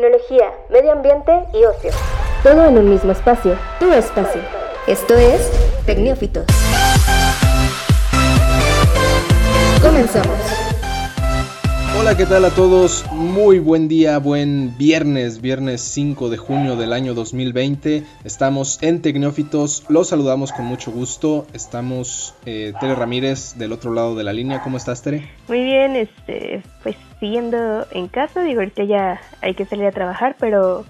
tecnología, medio ambiente y ocio. Todo en un mismo espacio, tu espacio. Esto es Tecnófitos. Comenzamos. Hola, ¿qué tal a todos? Muy buen día, buen viernes, viernes 5 de junio del año 2020. Estamos en Tecnófitos, los saludamos con mucho gusto. Estamos eh, Tere Ramírez del otro lado de la línea. ¿Cómo estás, Tere? Muy bien, este, pues siguiendo en casa, digo, ahorita ya hay que salir a trabajar, pero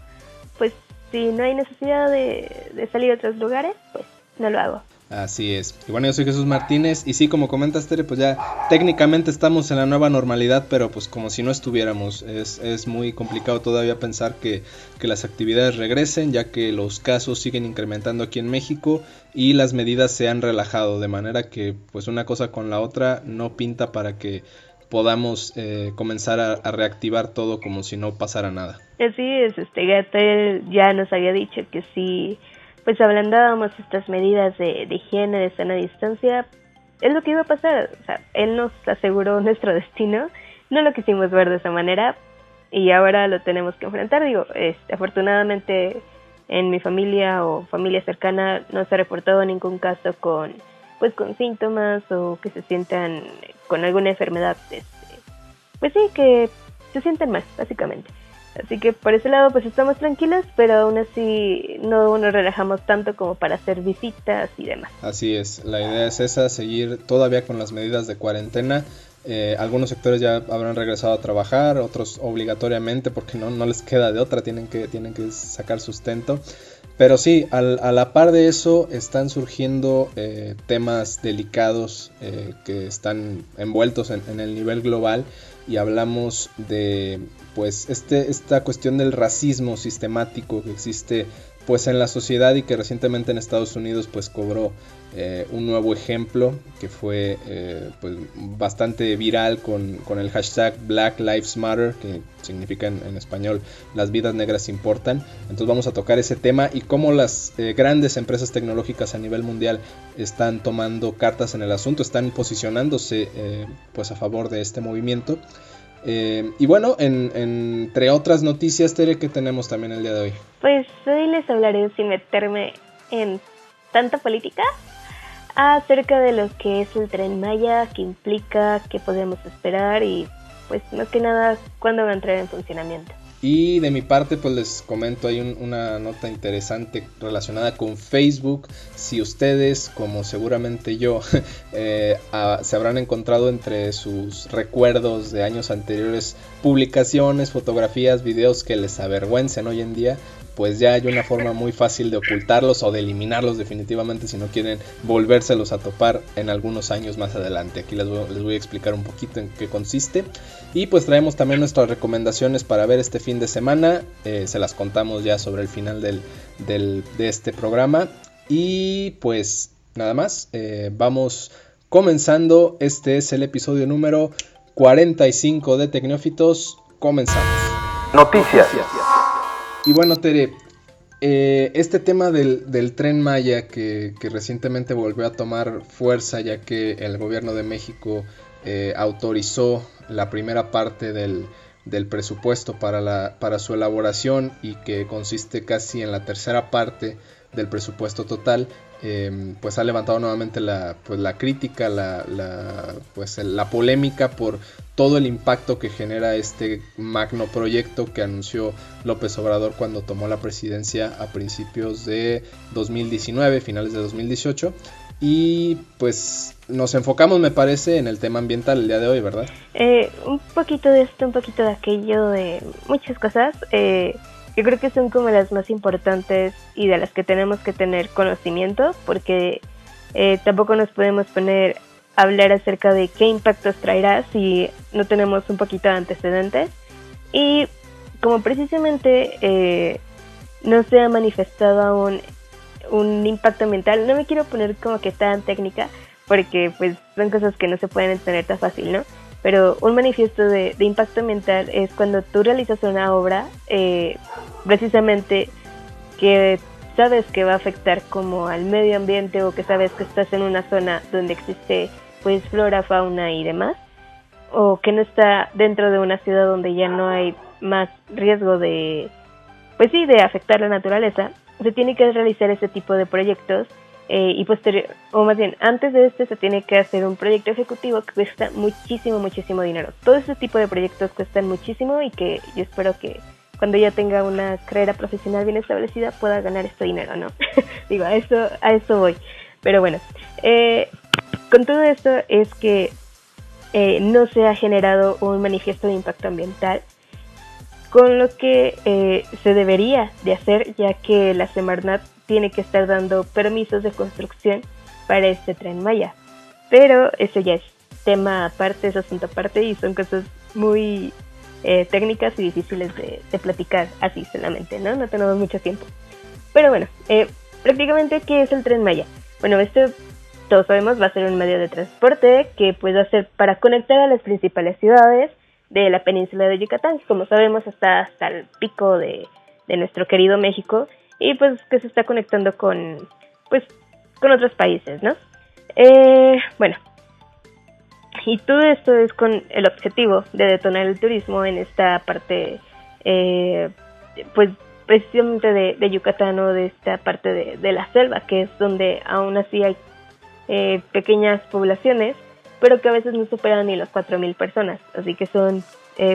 pues si no hay necesidad de, de salir a otros lugares, pues no lo hago. Así es. Y bueno, yo soy Jesús Martínez y sí, como comentas Tere, pues ya técnicamente estamos en la nueva normalidad, pero pues como si no estuviéramos. Es, es muy complicado todavía pensar que, que, las actividades regresen, ya que los casos siguen incrementando aquí en México y las medidas se han relajado, de manera que pues una cosa con la otra no pinta para que podamos eh, comenzar a, reactivar todo como si no pasara nada. Así es, este Gatel ya nos había dicho que sí pues ablandábamos estas medidas de, de higiene, de sana distancia, es lo que iba a pasar. O sea, él nos aseguró nuestro destino, no lo quisimos ver de esa manera y ahora lo tenemos que enfrentar. Digo, este, afortunadamente en mi familia o familia cercana no se ha reportado ningún caso con pues con síntomas o que se sientan con alguna enfermedad este, pues sí que se sienten mal básicamente Así que por ese lado pues estamos tranquilas, pero aún así no nos relajamos tanto como para hacer visitas y demás. Así es, la idea es esa, seguir todavía con las medidas de cuarentena. Eh, algunos sectores ya habrán regresado a trabajar, otros obligatoriamente porque no, no les queda de otra, tienen que, tienen que sacar sustento. Pero sí, al, a la par de eso están surgiendo eh, temas delicados eh, que están envueltos en, en el nivel global y hablamos de pues este, esta cuestión del racismo sistemático que existe pues en la sociedad y que recientemente en Estados Unidos pues cobró eh, un nuevo ejemplo que fue eh, pues, bastante viral con, con, el hashtag Black Lives Matter que significa en, español las vidas negras importan entonces vamos a tocar ese tema y cómo las eh, grandes empresas tecnológicas a nivel mundial están tomando cartas en el asunto están posicionándose pues a favor de este movimiento eh, y bueno, en, entre otras noticias, Tere, ¿qué tenemos también el día de hoy? Pues hoy les hablaré, sin meterme en tanta política, acerca de lo que es el tren Maya, qué implica, qué podemos esperar y pues más que nada cuándo va a entrar en funcionamiento. Y de mi parte, pues les comento, hay un, una nota interesante relacionada con Facebook. Si ustedes, como seguramente yo, eh, a, se habrán encontrado entre sus recuerdos de años anteriores publicaciones, fotografías, videos que les avergüencen hoy en día, pues ya hay una forma muy fácil de ocultarlos o de eliminarlos definitivamente si no quieren volvérselos a topar en algunos años más adelante. Aquí les voy, a explicar un poquito en qué consiste. Y pues traemos también nuestras recomendaciones para ver este fin de semana. Eh, se las contamos ya sobre el final del, del, de este programa. Y pues nada más, eh, vamos comenzando. Este es el episodio número 45 de Tecnófitos. Comenzamos. Noticias. Y bueno, Tere, eh, este tema del, del tren Maya que, que, recientemente volvió a tomar fuerza ya que el gobierno de México eh, autorizó la primera parte del, del presupuesto para, la, para su elaboración y que consiste casi en la tercera parte del presupuesto total, eh, pues ha levantado nuevamente la, pues la crítica, la, la, pues la polémica por todo el impacto que genera este magno proyecto que anunció López Obrador cuando tomó la presidencia a principios de 2019, finales de 2018. Y pues nos enfocamos, me parece, en el tema ambiental el día de hoy, ¿verdad? Eh, un poquito de esto, un poquito de aquello, de muchas cosas. Eh, yo creo que son como las más importantes y de las que tenemos que tener conocimiento, porque eh, tampoco nos podemos poner a hablar acerca de qué impactos traerá si no tenemos un poquito de antecedentes. Y como precisamente eh, no se ha manifestado aún un impacto ambiental, no me quiero poner como que tan técnica, porque pues son cosas que no se pueden entender tan fácil, ¿no? Pero un manifiesto de, impacto ambiental es cuando tú realizas una obra eh, precisamente que sabes que va a afectar como al medio ambiente o que sabes que estás en una zona donde existe pues flora, fauna y demás, o que no está dentro de una ciudad donde ya no hay más riesgo de, pues sí, de afectar la naturaleza, se tiene que realizar ese tipo de proyectos eh, y posterior, o más bien, antes de este se tiene que hacer un proyecto ejecutivo que cuesta muchísimo, muchísimo dinero. Todo ese tipo de proyectos cuestan muchísimo y que yo espero que cuando ya tenga una carrera profesional bien establecida pueda ganar este dinero, ¿no? Digo, a eso, a eso voy. Pero bueno, eh, con todo esto es que eh, no se ha generado un manifiesto de impacto ambiental, con lo que se debería de hacer, ya que la Semarnat tiene que estar dando permisos de construcción para este tren Maya. Pero eso ya es tema aparte, es asunto aparte y son cosas muy eh, técnicas y difíciles de, platicar así solamente, ¿no? No tenemos mucho tiempo. Pero bueno, eh, prácticamente, ¿qué es el tren Maya? Bueno, esto todos sabemos va a ser un medio de transporte que puede ser para conectar a las principales ciudades de la península de Yucatán. Como sabemos, está hasta el pico de, de nuestro querido México y pues que se está conectando con pues con otros países, ¿no? Eh, bueno, y todo esto es con el objetivo de detonar el turismo en esta parte, eh, pues precisamente de, Yucatán o de esta parte de, la selva, que es donde aún así hay eh, pequeñas poblaciones, pero que a veces no superan ni las 4.000 personas, así que son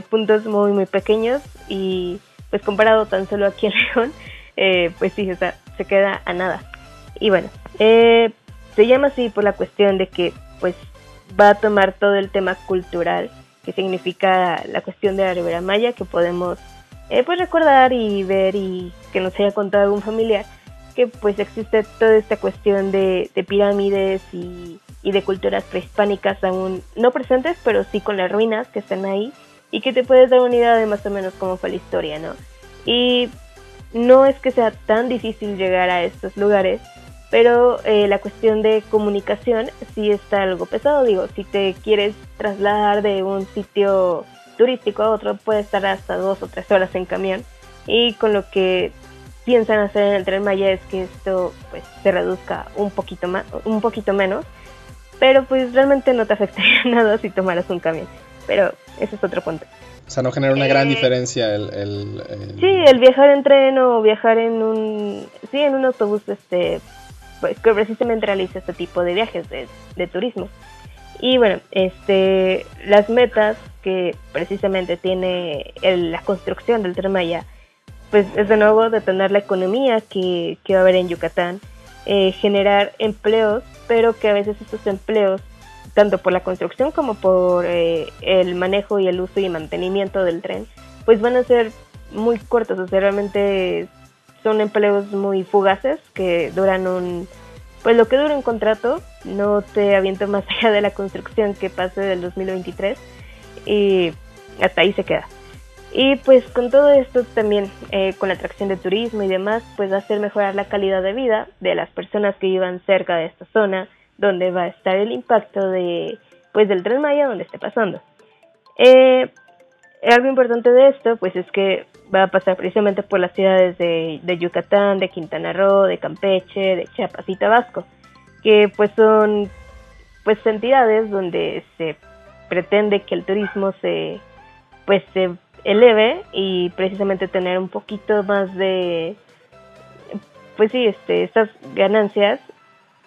puntos muy muy pequeños y pues comparado tan solo aquí en León, eh, pues sí, o sea, se queda a nada. Y bueno, eh, se llama así por la cuestión de que pues va a tomar todo el tema cultural que significa la cuestión de la Ribera Maya que podemos eh, pues recordar y ver y que nos haya contado algún familiar que pues existe toda esta cuestión de, pirámides y, y, de culturas prehispánicas aún no presentes pero sí con las ruinas que están ahí y que te puedes dar una idea de más o menos cómo fue la historia, ¿no? Y no es que sea tan difícil llegar a estos lugares, pero eh, la cuestión de comunicación sí está algo pesado. Digo, si te quieres trasladar de un sitio turístico a otro, puede estar hasta dos o tres horas en camión. Y con lo que piensan hacer en el tren Maya es que esto pues se reduzca un poquito más, un poquito menos. Pero pues realmente no te afectaría nada si tomaras un camión. Pero ese es otro punto. O sea, no genera una gran eh, diferencia el, el, Sí, el viajar en tren o viajar en un... Sí, en un autobús, este... Pues que precisamente realiza este tipo de viajes de, de turismo. Y bueno, este, las metas que precisamente tiene la construcción del Tren Maya, pues es de nuevo detener la economía que, que va a haber en Yucatán, eh, generar empleos, pero que a veces estos empleos tanto por la construcción como por eh, el manejo y el uso y mantenimiento del tren, pues van a ser muy cortos, o sea, realmente son empleos muy fugaces que duran un, pues lo que dura un contrato, no te aviento más allá de la construcción que pase del 2023 y hasta ahí se queda. Y pues con todo esto también, eh, con la atracción de turismo y demás, pues va a hacer mejorar la calidad de vida de las personas que vivan cerca de esta zona, donde va a estar el impacto de pues del tren Maya donde esté pasando. Eh, algo importante de esto pues es que va a pasar precisamente por las ciudades de, de, Yucatán, de Quintana Roo, de Campeche, de Chiapas y Tabasco, que pues son pues entidades donde se pretende que el turismo se pues se eleve y precisamente tener un poquito más de pues sí este estas ganancias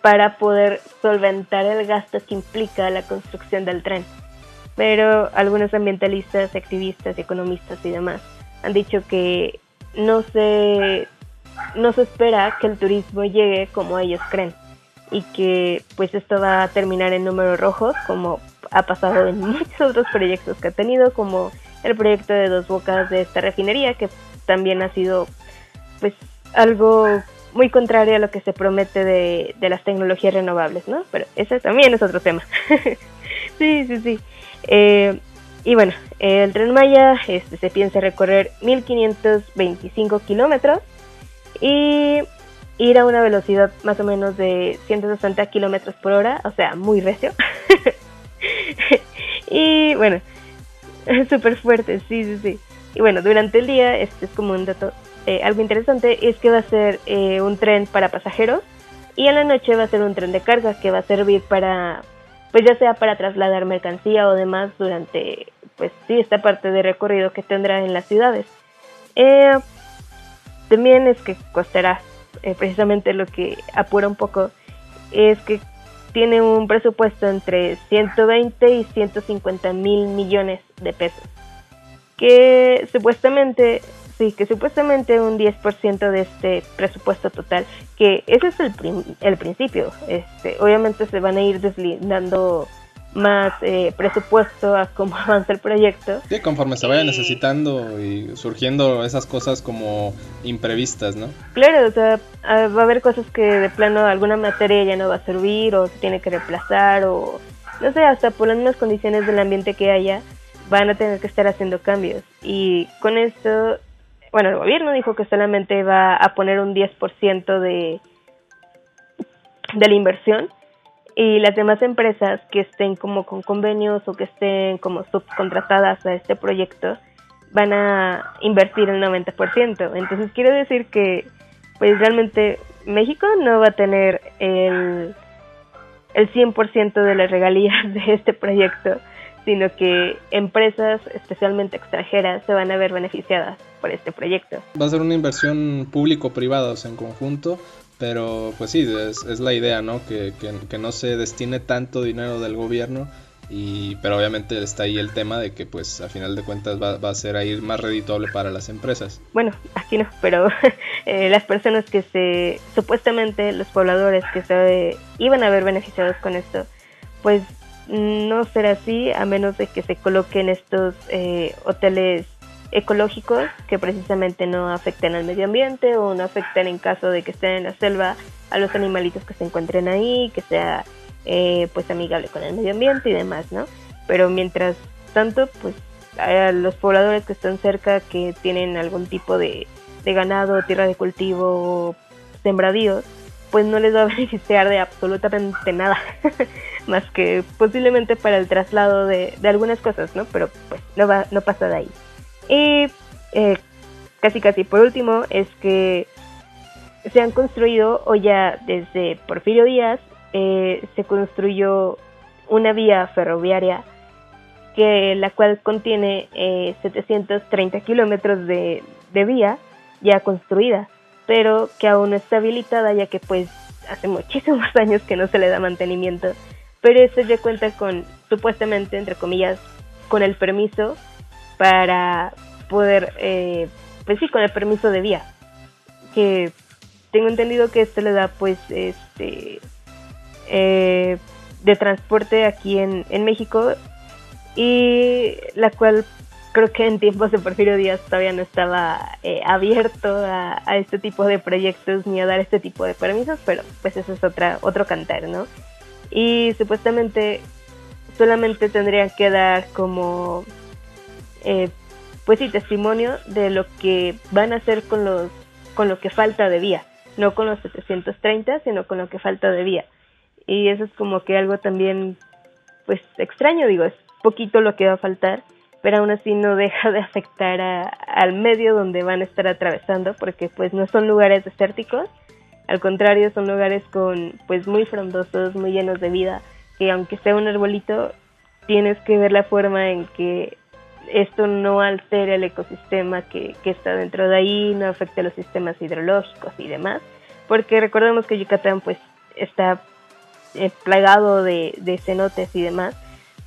para poder solventar el gasto que implica la construcción del tren. Pero algunos ambientalistas, activistas, economistas y demás han dicho que no se, no se espera que el turismo llegue como ellos creen y que pues esto va a terminar en números rojos como ha pasado en muchos otros proyectos que ha tenido como el proyecto de dos bocas de esta refinería que también ha sido pues algo muy contrario a lo que se promete de, las tecnologías renovables, ¿no? Pero ese también es otro tema. sí, sí, sí. Eh, y bueno, el tren Maya este, se piensa recorrer 1525 kilómetros y ir a una velocidad más o menos de 160 kilómetros por hora, o sea, muy recio. y bueno, súper fuerte, sí, sí, sí. Y bueno, durante el día, este es como un dato eh, algo interesante es que va a ser eh, un tren para pasajeros y en la noche va a ser un tren de carga que va a servir para, pues ya sea para trasladar mercancía o demás durante pues sí, esta parte de recorrido que tendrá en las ciudades. Eh, también es que costará, precisamente lo que apura un poco, es que tiene un presupuesto entre 120 y 150 mil millones de pesos, que supuestamente Sí, que supuestamente un 10% de este presupuesto total, que ese es el, el principio. Este, obviamente se van a ir deslindando más eh, presupuesto a cómo avanza el proyecto. Sí, conforme se vaya necesitando y surgiendo esas cosas como imprevistas, ¿no? Claro, o sea, va a haber cosas que de plano alguna materia ya no va a servir o se tiene que reemplazar o no sé, hasta por las mismas condiciones del ambiente que haya, van a tener que estar haciendo cambios. Y con esto bueno, el gobierno dijo que solamente va a poner un 10% de, de la inversión y las demás empresas que estén como con convenios o que estén como subcontratadas a este proyecto van a invertir el 90%. Entonces quiere decir que pues realmente México no va a tener el, el 100% de las regalías de este proyecto sino que empresas, especialmente extranjeras, se van a ver beneficiadas por este proyecto. Va a ser una inversión público-privada, o sea, en conjunto, pero pues sí, es, la idea, ¿no? Que, que, no se destine tanto dinero del gobierno, y, pero obviamente está ahí el tema de que pues a final de cuentas va, va a ser ahí más redituable para las empresas. Bueno, aquí no, pero eh, las personas que se, supuestamente los pobladores que se iban a ver beneficiados con esto, pues no será así a menos de que se coloquen estos eh, hoteles ecológicos que precisamente no afecten al medio ambiente o no afecten en caso de que estén en la selva a los animalitos que se encuentren ahí, que sea eh, pues amigable con el medio ambiente y demás, ¿no? Pero mientras tanto, pues a los pobladores que están cerca que tienen algún tipo de, de ganado, tierra de cultivo, sembradíos, pues no les va a beneficiar de absolutamente nada, más que posiblemente para el traslado de, algunas cosas, ¿no? Pero pues no, va, no pasa de ahí. Y eh, casi casi por último es que se han construido, o ya desde Porfirio Díaz, eh, se construyó una vía ferroviaria que la cual contiene 730 eh, kilómetros de, de vía ya construida pero que aún no está habilitada ya que pues hace muchísimos años que no se le da mantenimiento. Pero eso ya cuenta con, supuestamente, entre comillas, con el permiso para poder, eh, pues sí, con el permiso de vía. Que tengo entendido que esto le da pues este eh, de transporte aquí en, en México y la cual creo que en tiempos de Porfirio Díaz todavía no estaba eh, abierto a, este tipo de proyectos ni a dar este tipo de permisos, pero pues eso es otra, otro cantar, ¿no? Y supuestamente solamente tendrían que dar como, eh, pues sí, testimonio de lo que van a hacer con, los, con lo que falta de vía, no con los 730, sino con lo que falta de vía. Y eso es como que algo también, pues extraño, digo, es poquito lo que va a faltar pero aún así no deja de afectar al medio donde van a estar atravesando, porque pues no son lugares desérticos, al contrario son lugares con pues muy frondosos, muy llenos de vida, que aunque sea un arbolito, tienes que ver la forma en que esto no altere el ecosistema que, que está dentro de ahí, no afecte a los sistemas hidrológicos y demás, porque recordemos que Yucatán pues está eh, plagado de, de cenotes y demás,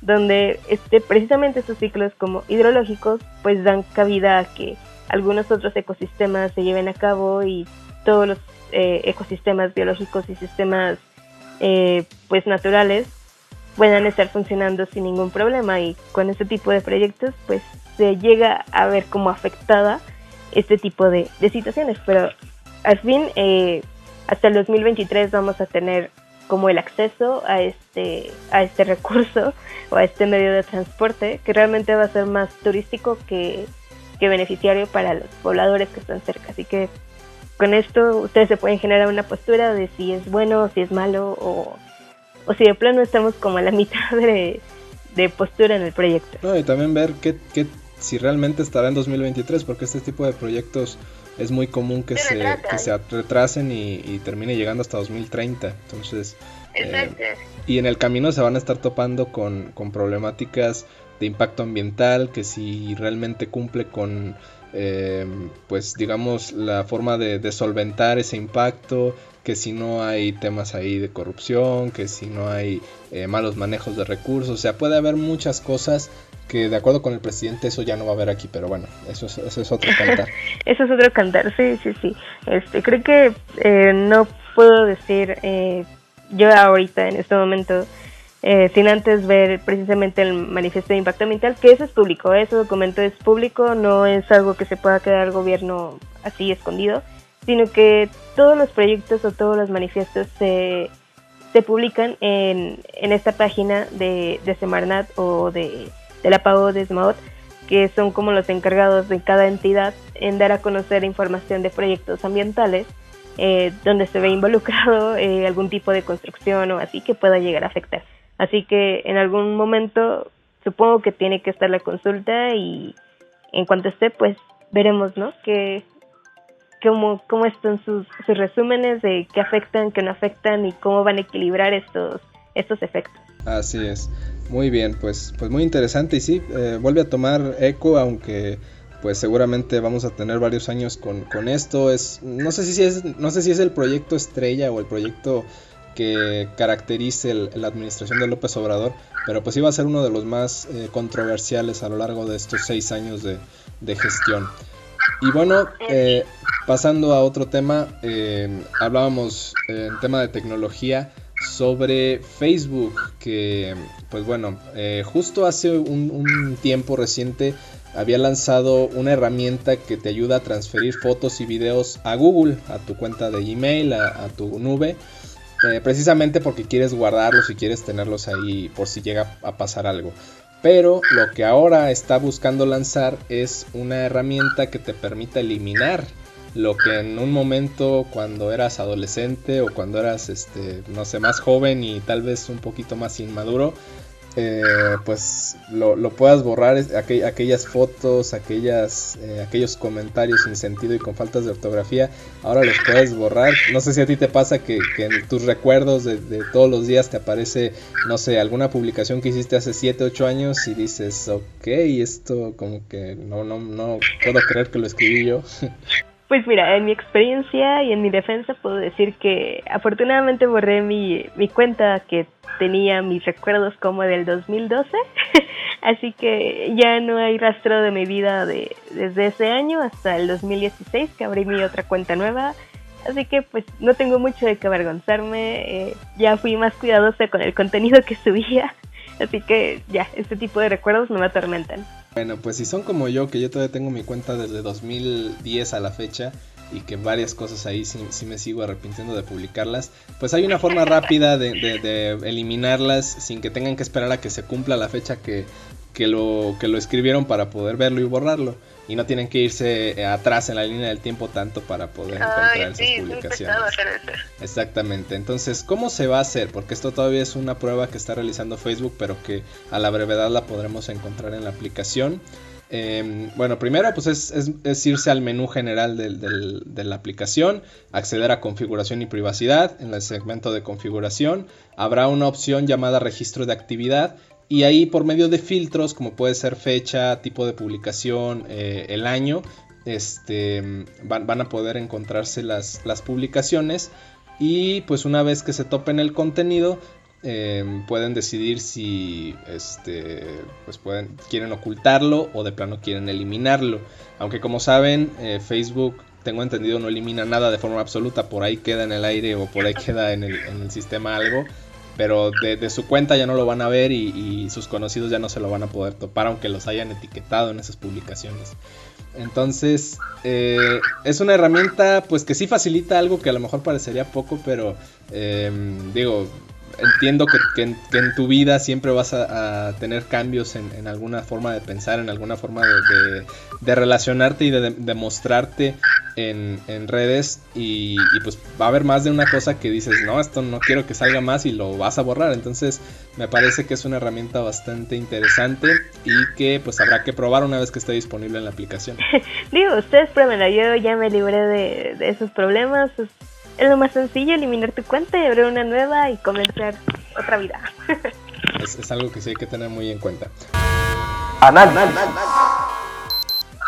donde este, precisamente estos ciclos como hidrológicos pues dan cabida a que algunos otros ecosistemas se lleven a cabo y todos los eh, ecosistemas biológicos y sistemas eh, pues naturales puedan estar funcionando sin ningún problema. Y con este tipo de proyectos pues se llega a ver como afectada este tipo de, situaciones. Pero al fin eh, hasta el 2023 vamos a tener como el acceso a este, a este recurso o a este medio de transporte que realmente va a ser más turístico que, beneficiario para los pobladores que están cerca. Así que con esto ustedes se pueden generar una postura de si es bueno, si es malo o, o si de plano estamos como a la mitad de, postura en el proyecto. y también ver qué, qué, si realmente estará en 2023, porque este tipo de proyectos es muy común que, se, que se retrasen y, y, termine llegando hasta 2030. Entonces, eh, y en el camino se van a estar topando con, con problemáticas impacto ambiental, que si realmente cumple con, eh, pues digamos, la forma de, solventar ese impacto, que si no hay temas ahí de corrupción, que si no hay eh, malos manejos de recursos, o sea, puede haber muchas cosas que de acuerdo con el presidente eso ya no va a haber aquí, pero bueno, eso es, eso es otro cantar. eso es otro cantar, sí, sí, sí. Este, creo que eh, no puedo decir eh, yo ahorita en este momento eh, sin antes ver precisamente el manifiesto de impacto ambiental, que eso es público, ese documento es público, no es algo que se pueda quedar el gobierno así escondido, sino que todos los proyectos o todos los manifiestos se, se publican en, en esta página de, de Semarnat o de, de la PAO de SMAOT, que son como los encargados de cada entidad en dar a conocer información de proyectos ambientales eh, donde se ve involucrado eh, algún tipo de construcción o así que pueda llegar a afectar. Así que en algún momento supongo que tiene que estar la consulta y en cuanto esté, pues veremos, ¿no? Que, cómo, cómo están sus, sus resúmenes de qué afectan, qué no afectan y cómo van a equilibrar estos, estos efectos. Así es. Muy bien, pues, pues muy interesante y sí, eh, vuelve a tomar eco, aunque pues seguramente vamos a tener varios años con, con esto. Es, no, sé si es, no sé si es el proyecto estrella o el proyecto que caracterice la administración de López Obrador, pero pues iba a ser uno de los más eh, controversiales a lo largo de estos seis años de, gestión. Y bueno, eh, pasando a otro tema, eh, hablábamos en tema de tecnología sobre Facebook, que pues bueno, justo hace un, tiempo reciente había lanzado una herramienta que te ayuda a transferir fotos y videos a Google, a tu cuenta de Gmail, a tu nube. Eh, precisamente porque quieres guardarlos y quieres tenerlos ahí por si llega a pasar algo. Pero lo que ahora está buscando lanzar es una herramienta que te permita eliminar lo que en un momento cuando eras adolescente o cuando eras este no sé más joven y tal vez un poquito más inmaduro eh, pues lo, puedas borrar aquellas fotos, aquellas, eh, aquellos comentarios sin sentido y con faltas de ortografía, ahora los puedes borrar. No sé si a ti te pasa que, en tus recuerdos de, todos los días te aparece, no sé, alguna publicación que hiciste hace 7, 8 años y dices, ok, esto como que no, no, no puedo creer que lo escribí yo. Pues mira, en mi experiencia y en mi defensa puedo decir que afortunadamente borré mi, mi cuenta que tenía mis recuerdos como del 2012, así que ya no hay rastro de mi vida de, desde ese año hasta el 2016 que abrí mi otra cuenta nueva, así que pues no tengo mucho de qué avergonzarme, eh, ya fui más cuidadosa con el contenido que subía, así que ya, este tipo de recuerdos no me atormentan. Bueno, pues si son como yo, que yo todavía tengo mi cuenta desde 2010 a la fecha y que varias cosas ahí sí, me sigo arrepintiendo de publicarlas, pues hay una forma rápida de, eliminarlas sin que tengan que esperar a que se cumpla la fecha que, que, lo, que lo escribieron para poder verlo y borrarlo. Y no tienen que irse eh, atrás en la línea del tiempo tanto para poder encontrar esas publicaciones. Exactamente. Entonces, ¿cómo se va a hacer? Porque esto todavía es una prueba que está realizando Facebook, pero que a la brevedad la podremos encontrar en la aplicación. Em, bueno, primero pues es, irse al menú general de la aplicación, acceder a configuración y privacidad. En el segmento de configuración habrá una opción llamada registro de actividad y ahí por medio de filtros como puede ser fecha, tipo de publicación, eh, el año, este, van, a poder encontrarse las, las publicaciones y pues una vez que se topen el contenido Em, pueden decidir si este, pues pueden, quieren ocultarlo o de plano quieren eliminarlo. Aunque como saben, eh, Facebook, tengo entendido, no elimina nada de forma absoluta, por ahí queda en el aire o por ahí queda en el, sistema algo. Pero de, su cuenta ya no lo van a ver y, sus conocidos ya no se lo van a poder topar, aunque los hayan etiquetado en esas publicaciones. Entonces, eh, es una herramienta pues que sí facilita algo que a lo mejor parecería poco, pero em, digo, entiendo que, en, tu vida siempre vas a, tener cambios en, alguna forma de pensar, en alguna forma de, relacionarte y de, demostrarte en, redes y, pues va a haber más de una cosa que dices, no, esto no quiero que salga más y lo vas a borrar. Entonces me parece que es una herramienta bastante interesante y que pues habrá que probar una vez que esté disponible en la aplicación. Digo, ustedes pruébenla, yo ya me libré de, de esos problemas es lo más sencillo eliminar tu cuenta y abrir una nueva y comenzar otra vida. es, algo que sí hay que tener muy en cuenta. Análisis.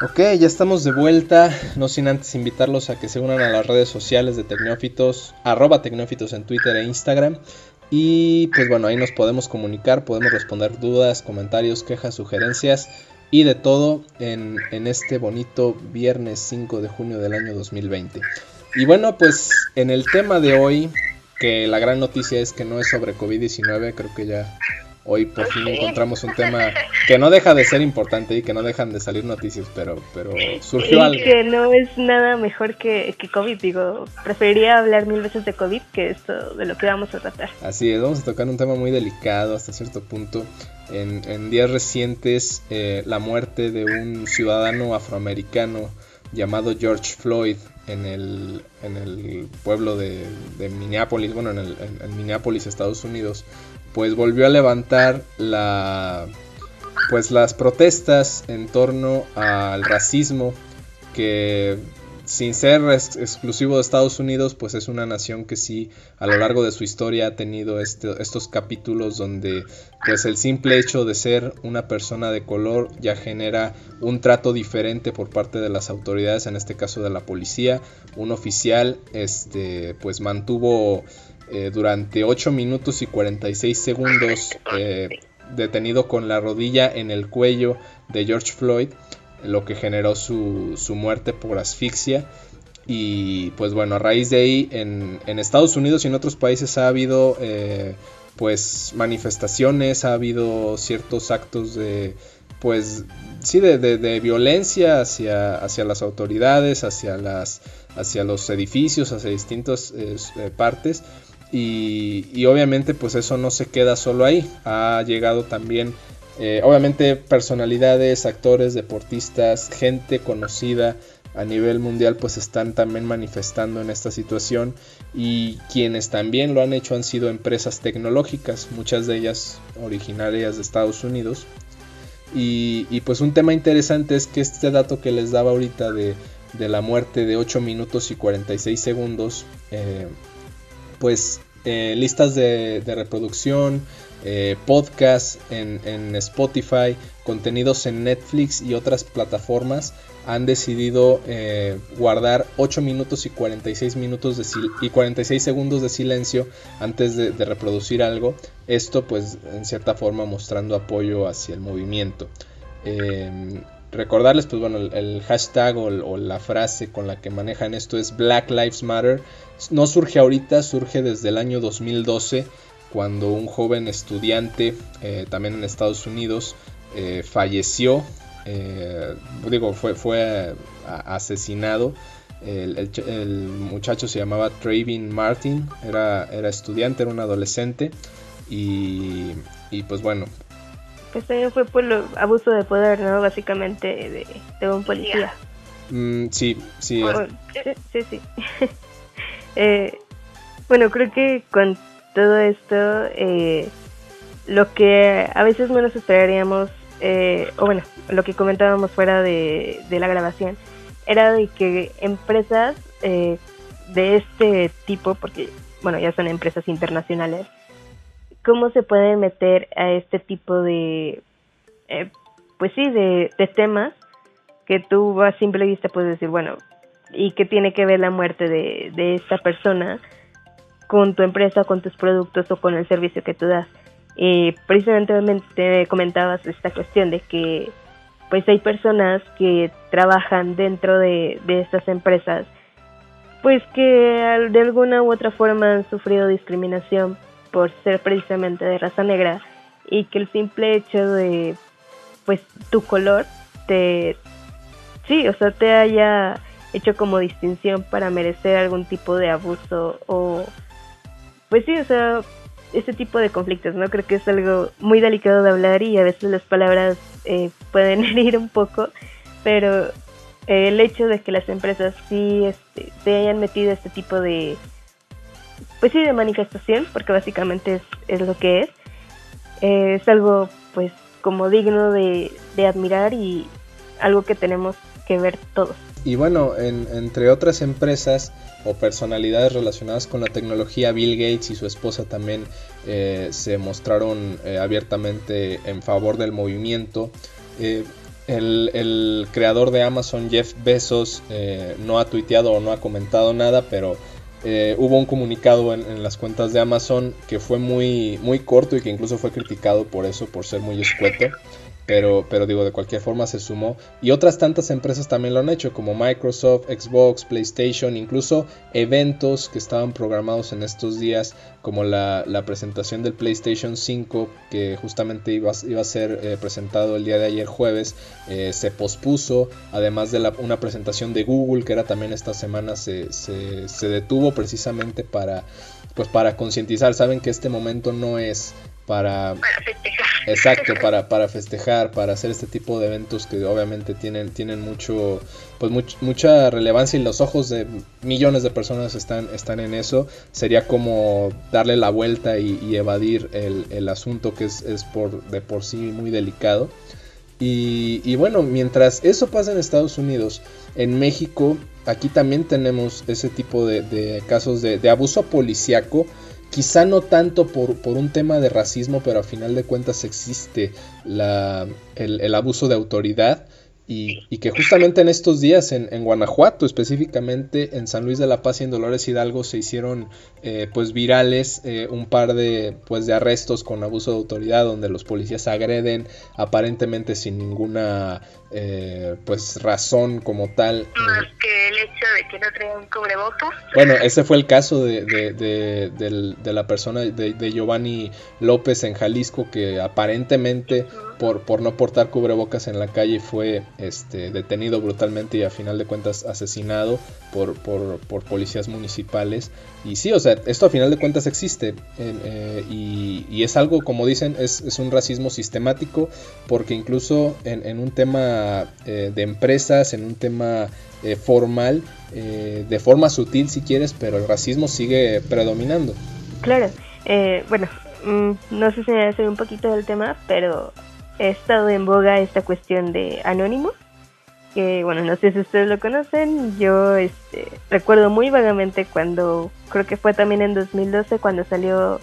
Ok, ya estamos de vuelta, no sin antes invitarlos a que se unan a las redes sociales de Tecnófitos, arroba Tecnófitos en Twitter e Instagram. Y pues bueno, ahí nos podemos comunicar, podemos responder dudas, comentarios, quejas, sugerencias y de todo en, en este bonito viernes 5 de junio del año 2020. Y bueno, pues en el tema de hoy, que la gran noticia es que no es sobre COVID-19, creo que ya hoy por fin encontramos un tema que no deja de ser importante y que no dejan de salir noticias, pero, pero surgió algo. Que no es nada mejor que, que, COVID, digo, preferiría hablar mil veces de COVID que esto de lo que vamos a tratar. Así es, vamos a tocar un tema muy delicado hasta cierto punto. En, en días recientes, eh, la muerte de un ciudadano afroamericano llamado George Floyd en el, en el pueblo de, de Minneapolis, bueno, en, el, en Minneapolis, Estados Unidos, pues volvió a levantar la pues las protestas en torno al racismo que sin ser exclusivo de Estados Unidos, pues es una nación que sí a lo largo de su historia ha tenido este, estos capítulos donde pues el simple hecho de ser una persona de color ya genera un trato diferente por parte de las autoridades, en este caso de la policía. Un oficial este, pues mantuvo eh, durante 8 minutos y 46 segundos eh, detenido con la rodilla en el cuello de George Floyd, lo que generó su, muerte por asfixia. Y pues bueno, a raíz de ahí en, Estados Unidos y en otros países ha habido eh, pues manifestaciones, ha habido ciertos actos de pues sí de, violencia hacia, hacia las autoridades, hacia las hacia los edificios, hacia distintas partes y, obviamente pues eso no se queda solo ahí. Ha llegado también, eh, obviamente personalidades, actores, deportistas, gente conocida a nivel mundial pues están también manifestando en esta situación y quienes también lo han hecho han sido empresas tecnológicas, muchas de ellas originarias de Estados Unidos. Y, pues un tema interesante es que este dato que les daba ahorita de, la muerte de 8 minutos y 46 segundos, eh, pues eh, listas de, reproducción, eh, podcasts en, Spotify, contenidos en Netflix y otras plataformas han decidido eh, guardar 8 minutos y 46 minutos y 46 segundos de silencio antes de, de, reproducir algo. Esto pues en cierta forma mostrando apoyo hacia el movimiento. Em, recordarles, pues bueno, el, hashtag o, la frase con la que manejan esto es Black Lives Matter. No surge ahorita, surge desde el año 2012, cuando un joven estudiante, eh, también en Estados Unidos, eh, falleció, eh, digo, fue, fue asesinado. El, muchacho se llamaba Travin Martin, era, era estudiante, era un adolescente. Y, y pues bueno, pues también fue por el abuso de poder, ¿no? Básicamente de, un policía. Mm, sí, sí. sí, sí. Eh, bueno, creo que con todo esto, eh, lo que a veces menos esperaríamos, eh, o bueno, lo que comentábamos fuera de, de la grabación, era de que empresas de este tipo, porque, bueno, ya son empresas internacionales, cómo se puede meter a este tipo de, eh, pues sí, de, temas que tú a simple vista puedes decir, bueno, ¿y qué tiene que ver la muerte de, de esta persona con tu empresa, con tus productos o con el servicio que tú das? Y precisamente comentabas esta cuestión de que pues hay personas que trabajan dentro de, de estas empresas pues que de alguna u otra forma han sufrido discriminación por ser precisamente de raza negra y que el simple hecho de pues tu color te sí, o sea, te haya hecho como distinción para merecer algún tipo de abuso o pues sí, o sea, ese tipo de conflictos, ¿no? Creo que es algo muy delicado de hablar y a veces las palabras eh, pueden herir un poco, pero el hecho de que las empresas sí este, se hayan metido este tipo de pues sí, de manifestación, porque básicamente es, lo que es. Eh, es algo, pues, como digno de, admirar y algo que tenemos que ver todos. Y bueno, entre otras empresas o personalidades relacionadas con la tecnología, Bill Gates y su esposa también eh, se mostraron eh, abiertamente en favor del movimiento. Eh, el, creador de Amazon, Jeff Bezos, no ha tuiteado o no ha comentado nada, pero hubo un comunicado en, las cuentas de Amazon que fue muy, muy corto y que incluso fue criticado por eso, por ser muy escueto. Pero, pero digo, de cualquier forma se sumó. Y otras tantas empresas también lo han hecho, como Microsoft, Xbox, PlayStation, incluso eventos que estaban programados en estos días, como la, presentación del PlayStation 5, que justamente iba, iba a ser eh, presentado el día de ayer jueves, eh, se pospuso. Además de una presentación de Google, que era también esta semana, se, se, se detuvo precisamente para, pues para concientizar. Saben que este momento no es para, exacto para, para festejar para hacer este tipo de eventos que obviamente tienen tienen mucho pues mucha relevancia y los ojos de millones de personas están están en eso. Sería como darle la vuelta y, evadir el, asunto que es, es, por de por sí muy delicado. Y, bueno mientras eso pasa en Estados Unidos en México aquí también tenemos ese tipo de, casos de, de abuso policiaco Quizá no tanto por, por, un tema de racismo, pero a final de cuentas existe la, el, abuso de autoridad y, que justamente en estos días, en, Guanajuato, específicamente en San Luis de la Paz y en Dolores Hidalgo, se hicieron eh, pues virales eh, un par de, pues, de arrestos con abuso de autoridad, donde los policías agreden aparentemente sin ninguna eh, pues razón como tal. Más que de que no cubrebocas. Bueno, ese fue el caso de, de, de la persona de, Giovanni López en Jalisco, que aparentemente por, no portar cubrebocas en la calle fue este, detenido brutalmente y a final de cuentas asesinado por, por, policías municipales. Y sí, o sea, esto a final de cuentas existe eh, y, es algo, como dicen, es, es, un racismo sistemático porque incluso en, un tema eh, de empresas, en un tema eh, formal, de forma sutil si quieres, pero el racismo sigue predominando. Claro, bueno, mm, no sé si me un poquito del tema, pero ha estado en boga esta cuestión de Anónimo, que bueno, no sé si ustedes lo conocen, yo este, recuerdo muy vagamente cuando, creo que fue también en 2012 cuando salió,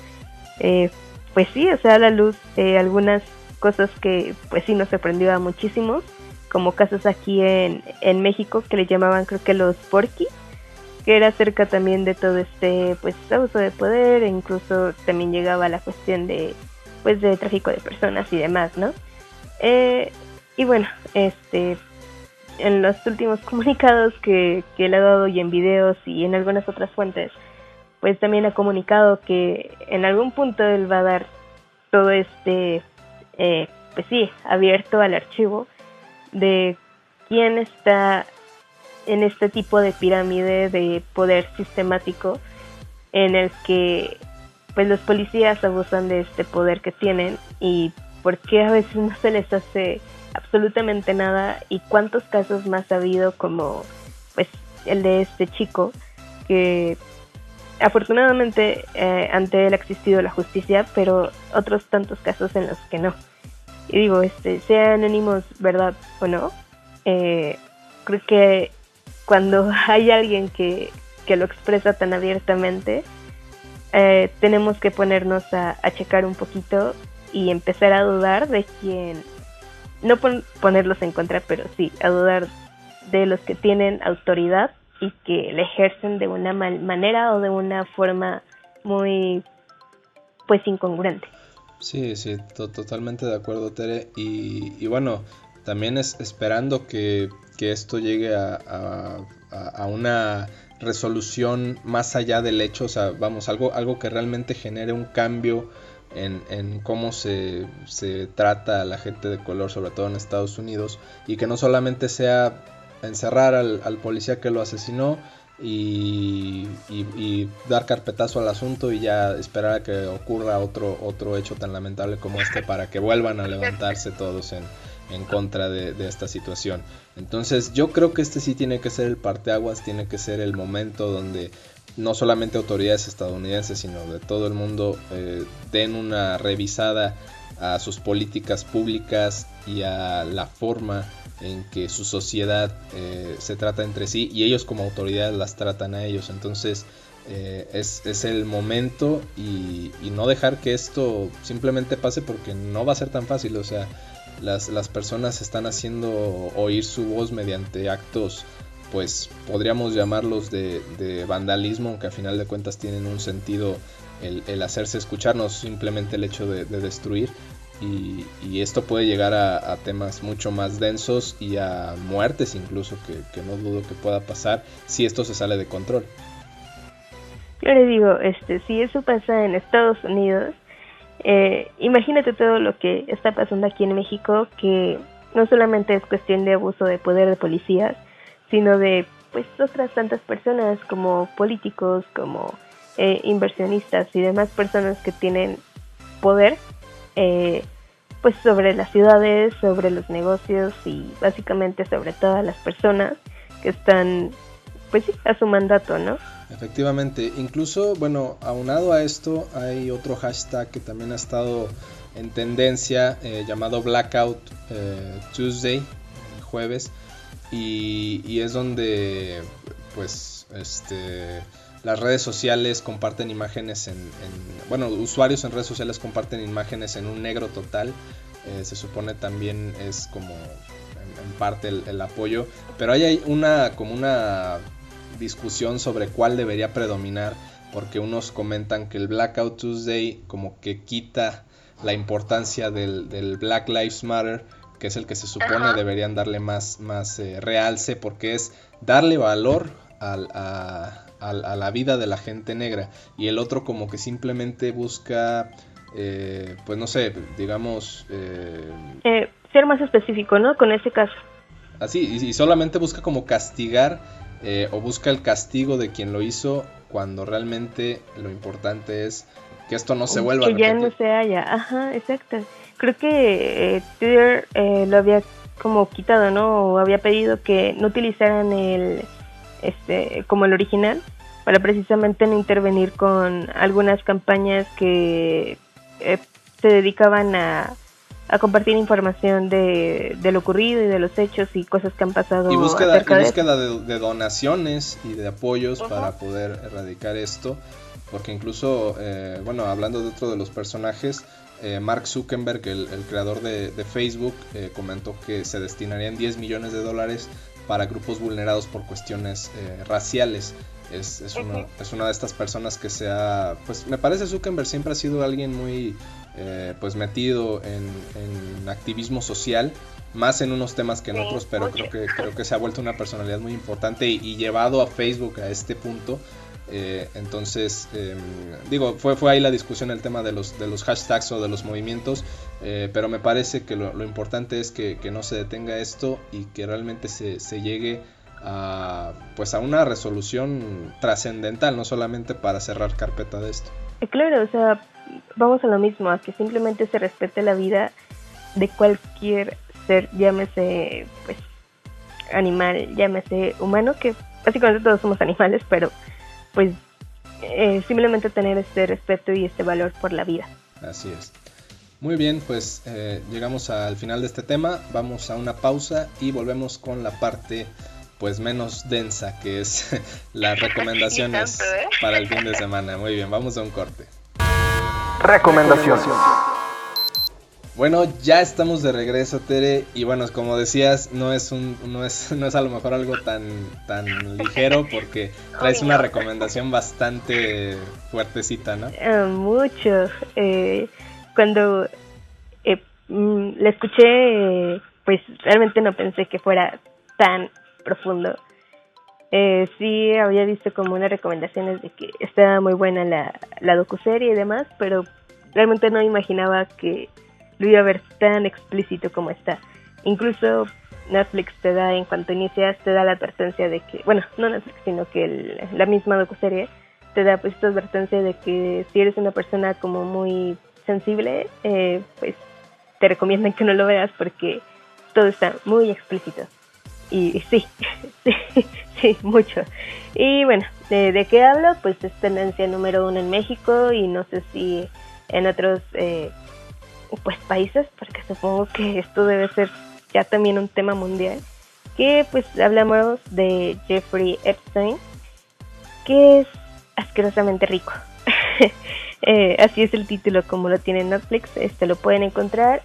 eh, pues sí, o sea, a la luz eh, algunas cosas que pues sí nos sorprendió a muchísimos, como casos aquí en, en México que le llamaban creo que los Porky, que era acerca también de todo este pues abuso de poder, e incluso también llegaba la cuestión de pues de tráfico de personas y demás, ¿no? Eh, y bueno, este, en los últimos comunicados que, que le ha dado y en videos y en algunas otras fuentes, pues también ha comunicado que en algún punto él va a dar todo este, eh, pues sí, abierto al archivo de quién está en este tipo de pirámide de poder sistemático en el que pues los policías abusan de este poder que tienen y por qué a veces no se les hace absolutamente nada y cuántos casos más ha habido como pues el de este chico que afortunadamente eh, ante él ha existido la justicia pero otros tantos casos en los que no. Y digo este sean anónimos verdad o no eh, creo que cuando hay alguien que, que lo expresa tan abiertamente eh, tenemos que ponernos a, checar un poquito y empezar a dudar de quién, no ponerlos en contra, pero sí, a dudar de los que tienen autoridad y que le ejercen de una manera o de una forma muy, pues, incongruente. Sí, sí, totalmente de acuerdo, Tere. Y, bueno, también es esperando que, esto llegue a, a una resolución más allá del hecho, o sea, vamos, algo, algo que realmente genere un cambio en, cómo se, se, trata a la gente de color, sobre todo en Estados Unidos, y que no solamente sea encerrar al, policía que lo asesinó y, y, dar carpetazo al asunto y ya esperar a que ocurra otro, otro hecho tan lamentable como este para que vuelvan a levantarse todos en, en contra de, esta situación. Entonces yo creo que este sí tiene que ser el parteaguas, tiene que ser el momento donde no solamente autoridades estadounidenses, sino de todo el mundo eh, den una revisada a sus políticas públicas y a la forma en que su sociedad eh, se trata entre sí y ellos como autoridades las tratan a ellos. Entonces eh, es, el momento y, no dejar que esto simplemente pase porque no va a ser tan fácil. O sea, las, las personas están haciendo oír su voz mediante actos pues podríamos llamarlos de, vandalismo, aunque a final de cuentas tienen un sentido el, hacerse escuchar, no simplemente el hecho de, destruir. Y, esto puede llegar a, temas mucho más densos y a muertes incluso, que, no dudo que pueda pasar si esto se sale de control. Yo le digo, este, si eso pasa en Estados Unidos, eh, imagínate todo lo que está pasando aquí en México, que no solamente es cuestión de abuso de poder de policías, sino de pues otras tantas personas como políticos, como eh, inversionistas y demás personas que tienen poder eh, pues sobre las ciudades, sobre los negocios y básicamente sobre todas las personas que están pues a su mandato, ¿no? Efectivamente, incluso, bueno, aunado a esto, hay otro hashtag que también ha estado en tendencia eh, llamado Blackout Tuesday, jueves, y, es donde pues este las redes sociales comparten imágenes en, bueno usuarios en redes sociales comparten imágenes en un negro total. Eh, se supone también es como en, parte el, apoyo pero hay una como una discusión sobre cuál debería predominar porque unos comentan que el Blackout Tuesday como que quita la importancia del, del Black Lives Matter que es el que se supone deberían darle más, más eh, realce, porque es darle valor a, la vida de la gente negra. Y el otro como que simplemente busca, eh, pues no sé, digamos... Eh, ser más específico, ¿no? Con ese caso. Así, y, solamente busca como castigar o busca el castigo de quien lo hizo cuando realmente lo importante es que esto no se vuelva que ya no se haya, ajá, exacto. Creo que eh, Twitter eh, lo había como quitado, ¿no? O había pedido que no utilizaran el, este, como el original para precisamente no intervenir con algunas campañas que eh, se dedicaban a, a compartir información de, lo ocurrido y de los hechos y cosas que han pasado. Y búsqueda, de, donaciones y de apoyos para poder erradicar esto. Porque incluso, bueno, hablando de otro de los personajes, eh, Mark Zuckerberg, el, creador de, Facebook, eh, comentó que se destinarían 10 millones de dólares para grupos vulnerados por cuestiones eh, raciales. Es, una, de estas personas que se ha, pues me parece Zuckerberg siempre ha sido alguien muy pues metido en, activismo social, más en unos temas que en otros, pero creo que, creo que se ha vuelto una personalidad muy importante y llevado a Facebook a este punto. Eh, entonces, em, digo, fue, fue ahí la discusión el tema de los, de los hashtags o de los movimientos, eh, pero me parece que lo, importante es que, no se detenga esto y que realmente se, llegue a, pues a una resolución trascendental, no solamente para cerrar carpeta de esto. Eh, claro, o sea, vamos a lo mismo, a que simplemente se respete la vida de cualquier ser, llámese pues animal, llámese humano, que básicamente todos somos animales, pero pues eh, simplemente tener este respeto y este valor por la vida. Así es. Muy bien, pues eh, llegamos al final de este tema, vamos a una pausa y volvemos con la parte pues menos densa que es las recomendaciones ¿eh? para el fin de semana. Muy bien, vamos a un corte. Recomendaciones. Bueno, ya estamos de regreso, Tere, y bueno, como decías, no es un, no es, no es a lo mejor algo tan, tan ligero porque traes una recomendación bastante fuertecita, ¿no? Eh, mucho. Eh, cuando eh, mm, la escuché, pues realmente no pensé que fuera tan profundo. Sí había visto como unas recomendaciones de que estaba muy buena la, la docuserie y demás, pero realmente no imaginaba que lo iba a ver tan explícito como está. Incluso Netflix te da, en cuanto inicias, te da la advertencia de que, bueno, no Netflix, sino que la misma docuserie te da pues esta advertencia de que si eres una persona como muy sensible, eh, pues te recomiendan que no lo veas porque todo está muy explícito. Y, sí, sí, sí, mucho. Y bueno, ¿de, qué hablo? Pues es tendencia número uno en México y no sé si en otros eh, pues países, porque supongo que esto debe ser ya también un tema mundial, que pues hablamos de Jeffrey Epstein, que es asquerosamente rico. Eh, así es el título como lo tiene Netflix, este lo pueden encontrar.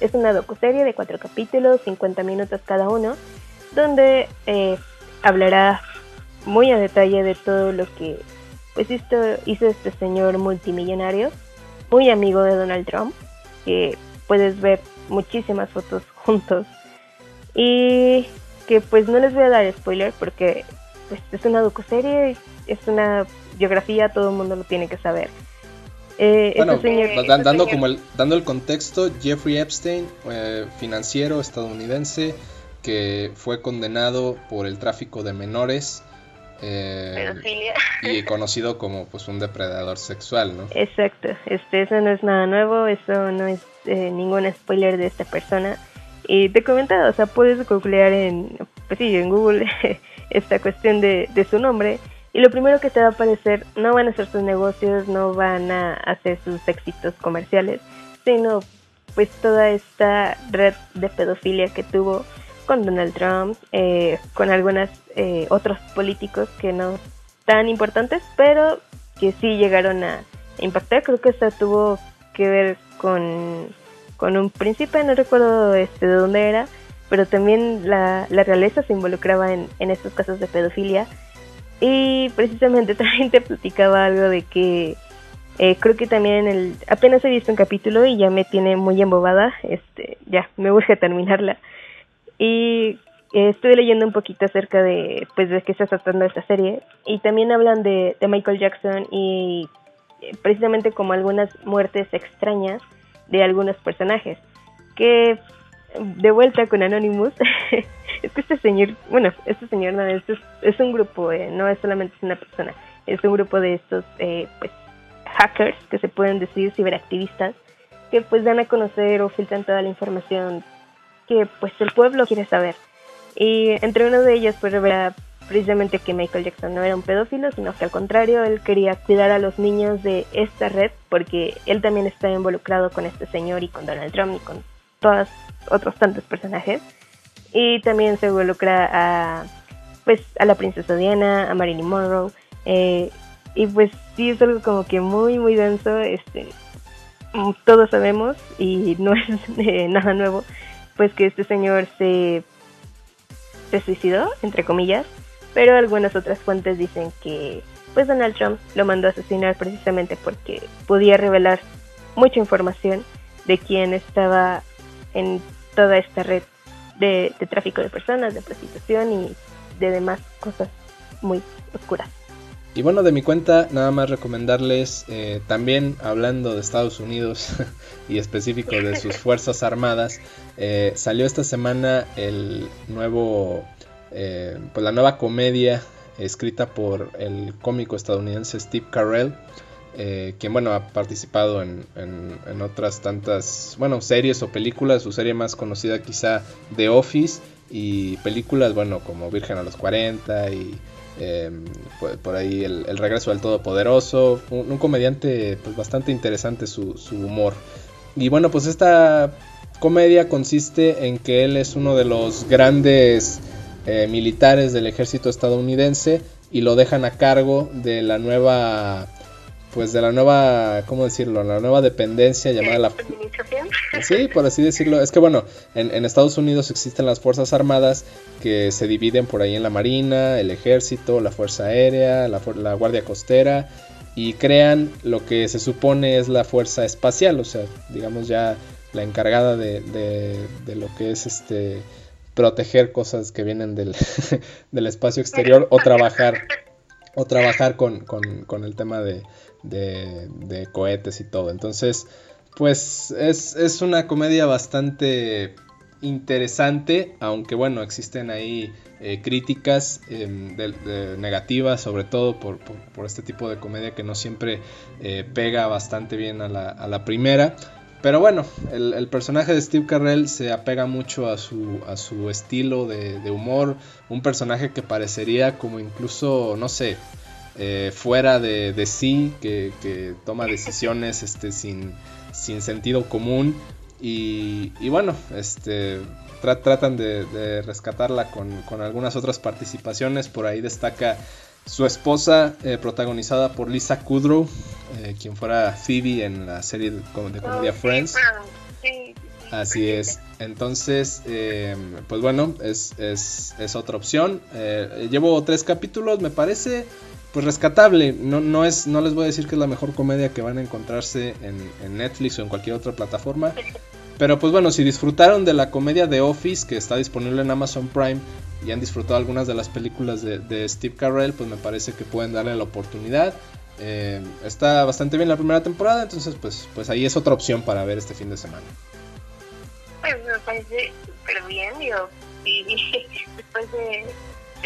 es una docuserie de cuatro capítulos, 50 minutos cada uno, donde eh, hablará muy a detalle de todo lo que pues esto hizo este señor multimillonario, muy amigo de Donald Trump, que puedes ver muchísimas fotos juntos. Y que pues no les voy a dar spoiler porque pues, es una docuserie, es una biografía, todo el mundo lo tiene que saber. Eh, bueno, dando, como el, dando el contexto, Jeffrey Epstein, eh, financiero estadounidense, que fue condenado por el tráfico de menores eh, y conocido como pues un depredador sexual, ¿no? Exacto, este, eso no es nada nuevo, eso no es eh, ningún spoiler de esta persona. Y te he comentado, o sea, puedes googlear en, pues sí, en Google esta cuestión de, de su nombre y lo primero que te va a aparecer no van a ser sus negocios, no van a hacer sus éxitos comerciales, sino pues toda esta red de pedofilia que tuvo con Donald Trump, eh, con algunos eh, otros políticos que no tan importantes, pero que sí llegaron a impactar. Creo que esto tuvo que ver con, con un príncipe, no recuerdo este, de dónde era, pero también la, la realeza se involucraba en, en estos casos de pedofilia. Y precisamente también te platicaba algo de que eh, creo que también en el apenas he visto un capítulo y ya me tiene muy embobada, este, ya me urge terminarla. Y eh, estoy leyendo un poquito acerca de, pues, de qué está tratando esta serie. Y también hablan de, Michael Jackson y eh, precisamente como algunas muertes extrañas de algunos personajes. Que de vuelta con Anonymous, es que este señor, bueno, este señor no, es, es un grupo, eh, no es solamente una persona, es un grupo de estos, pues, hackers que se pueden decir ciberactivistas, que pues dan a conocer o filtran toda la información que pues el pueblo quiere saber. Y entre uno de ellos pues revela precisamente que Michael Jackson no era un pedófilo, sino que al contrario, él quería cuidar a los niños de esta red porque él también está involucrado con este señor y con Donald Trump y con todos otros tantos personajes. Y también se involucra a pues a la princesa Diana, a Marilyn Monroe. Eh, y pues sí es algo como que muy muy denso, este todos sabemos y no es eh, nada nuevo pues que este señor se, se suicidó, entre comillas, pero algunas otras fuentes dicen que pues Donald Trump lo mandó a asesinar precisamente porque podía revelar mucha información de quién estaba en toda esta red de, de tráfico de personas, de prostitución y de demás cosas muy oscuras. Y bueno, de mi cuenta, nada más recomendarles, eh, también hablando de Estados Unidos y específico de sus Fuerzas Armadas, eh, salió esta semana el nuevo, eh, pues la nueva comedia escrita por el cómico estadounidense Steve Carell, quien bueno ha participado en, en, otras tantas, bueno, series o películas, su serie más conocida quizá The Office y películas, bueno, como Virgen a los 40 y Em, por, ahí el, regreso del Todopoderoso, un, comediante pues, bastante interesante su, humor. Y bueno, pues esta comedia consiste en que él es uno de los grandes eh, militares del ejército estadounidense y lo dejan a cargo de la nueva pues de la nueva, ¿cómo decirlo? La nueva dependencia llamada la... Sí, por así decirlo. Es que bueno, en, Estados Unidos existen las Fuerzas Armadas que se dividen por ahí en la Marina, el Ejército, la Fuerza Aérea, la, la Guardia Costera y crean lo que se supone es la Fuerza Espacial, o sea, digamos ya la encargada de, de, lo que es este proteger cosas que vienen del, del espacio exterior o trabajar o trabajar con, con, con el tema de, de, cohetes y todo. Entonces, pues es, una comedia bastante interesante, aunque bueno, existen ahí eh, críticas em, negativas, sobre todo por, este tipo de comedia que no siempre eh, pega bastante bien a la, primera. Pero bueno, el, personaje de Steve Carrell se apega mucho a su, a su estilo de, de humor, un personaje que parecería como incluso, no sé, eh, fuera de, sí, que, toma decisiones este, sin, sin sentido común. Y, y bueno, este, tratan de, rescatarla con, algunas otras participaciones. Por ahí destaca su esposa, eh, protagonizada por Lisa Kudrow, eh, quien fuera Phoebe en la serie de, comedia Friends. Así es. Entonces, eh, pues bueno, es, es, otra opción. llevo tres capítulos, me parece pues rescatable. No, no, es, no les voy a decir que es la mejor comedia que van a encontrarse en, Netflix o en cualquier otra plataforma. Pero pues bueno, si disfrutaron de la comedia de Office que está disponible en Amazon Prime y han disfrutado algunas de las películas de, Steve Carell, pues me parece que pueden darle la oportunidad. Eh, está bastante bien la primera temporada, entonces pues, pues ahí es otra opción para ver este fin de semana. Pues me parece súper bien, digo, y, después de,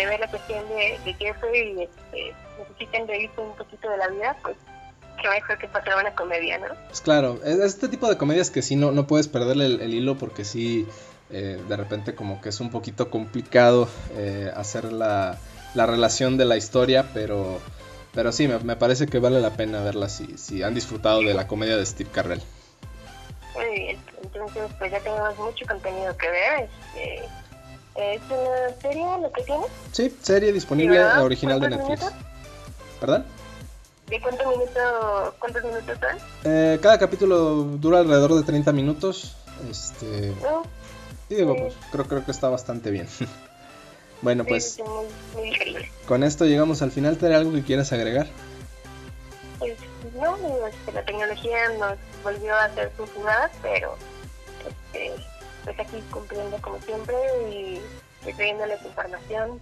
ver la cuestión de, de Jeffrey y este, necesitan reírse un poquito de la vida, pues que mejor que pasar una comedia, ¿no? Pues claro, es este tipo de comedias que sí no, no puedes perderle el, hilo porque sí, eh, de repente como que es un poquito complicado eh, hacer la, la, relación de la historia, pero, pero sí, me, parece que vale la pena verla si, si han disfrutado de la comedia de Steve Carrell. Muy bien, entonces pues ya tenemos mucho contenido que ver. Este, ¿Es una serie lo que tiene? Sí, serie disponible, original de Netflix. ¿Perdón? ¿De cuántos minutos, cuántos minutos son? Eh, cada capítulo dura alrededor de 30 minutos. Este. Oh, y digo, pues, creo, creo que está bastante bien. bueno, pues. Muy, con esto llegamos al final. ¿Te algo que quieras agregar? Pues no, la tecnología nos volvió a hacer sus jugadas, pero este, pues aquí cumpliendo como siempre y trayéndoles información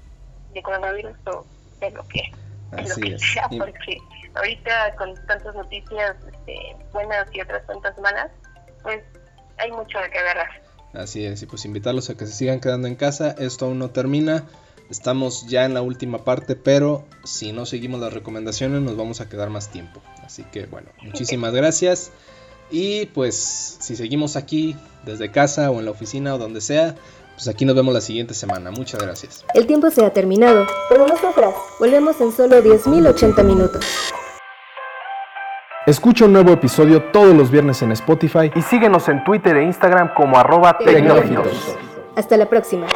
de coronavirus o de lo que, Así lo que sea, porque ahorita con tantas noticias este, buenas y otras tantas malas, pues hay mucho de que agarrar. Así es, y pues invitarlos a que se sigan quedando en casa, esto aún no termina, estamos ya en la última parte, pero si no seguimos las recomendaciones nos vamos a quedar más tiempo. Así que bueno, muchísimas gracias. Y pues si seguimos aquí desde casa o en la oficina o donde sea, pues aquí nos vemos la siguiente semana. Muchas gracias. El tiempo se ha terminado, pero nosotras volvemos en solo 10.080 minutos. Escucha un nuevo episodio todos los viernes en Spotify y síguenos en Twitter e Instagram como arroba tecnológicos. Hasta la próxima.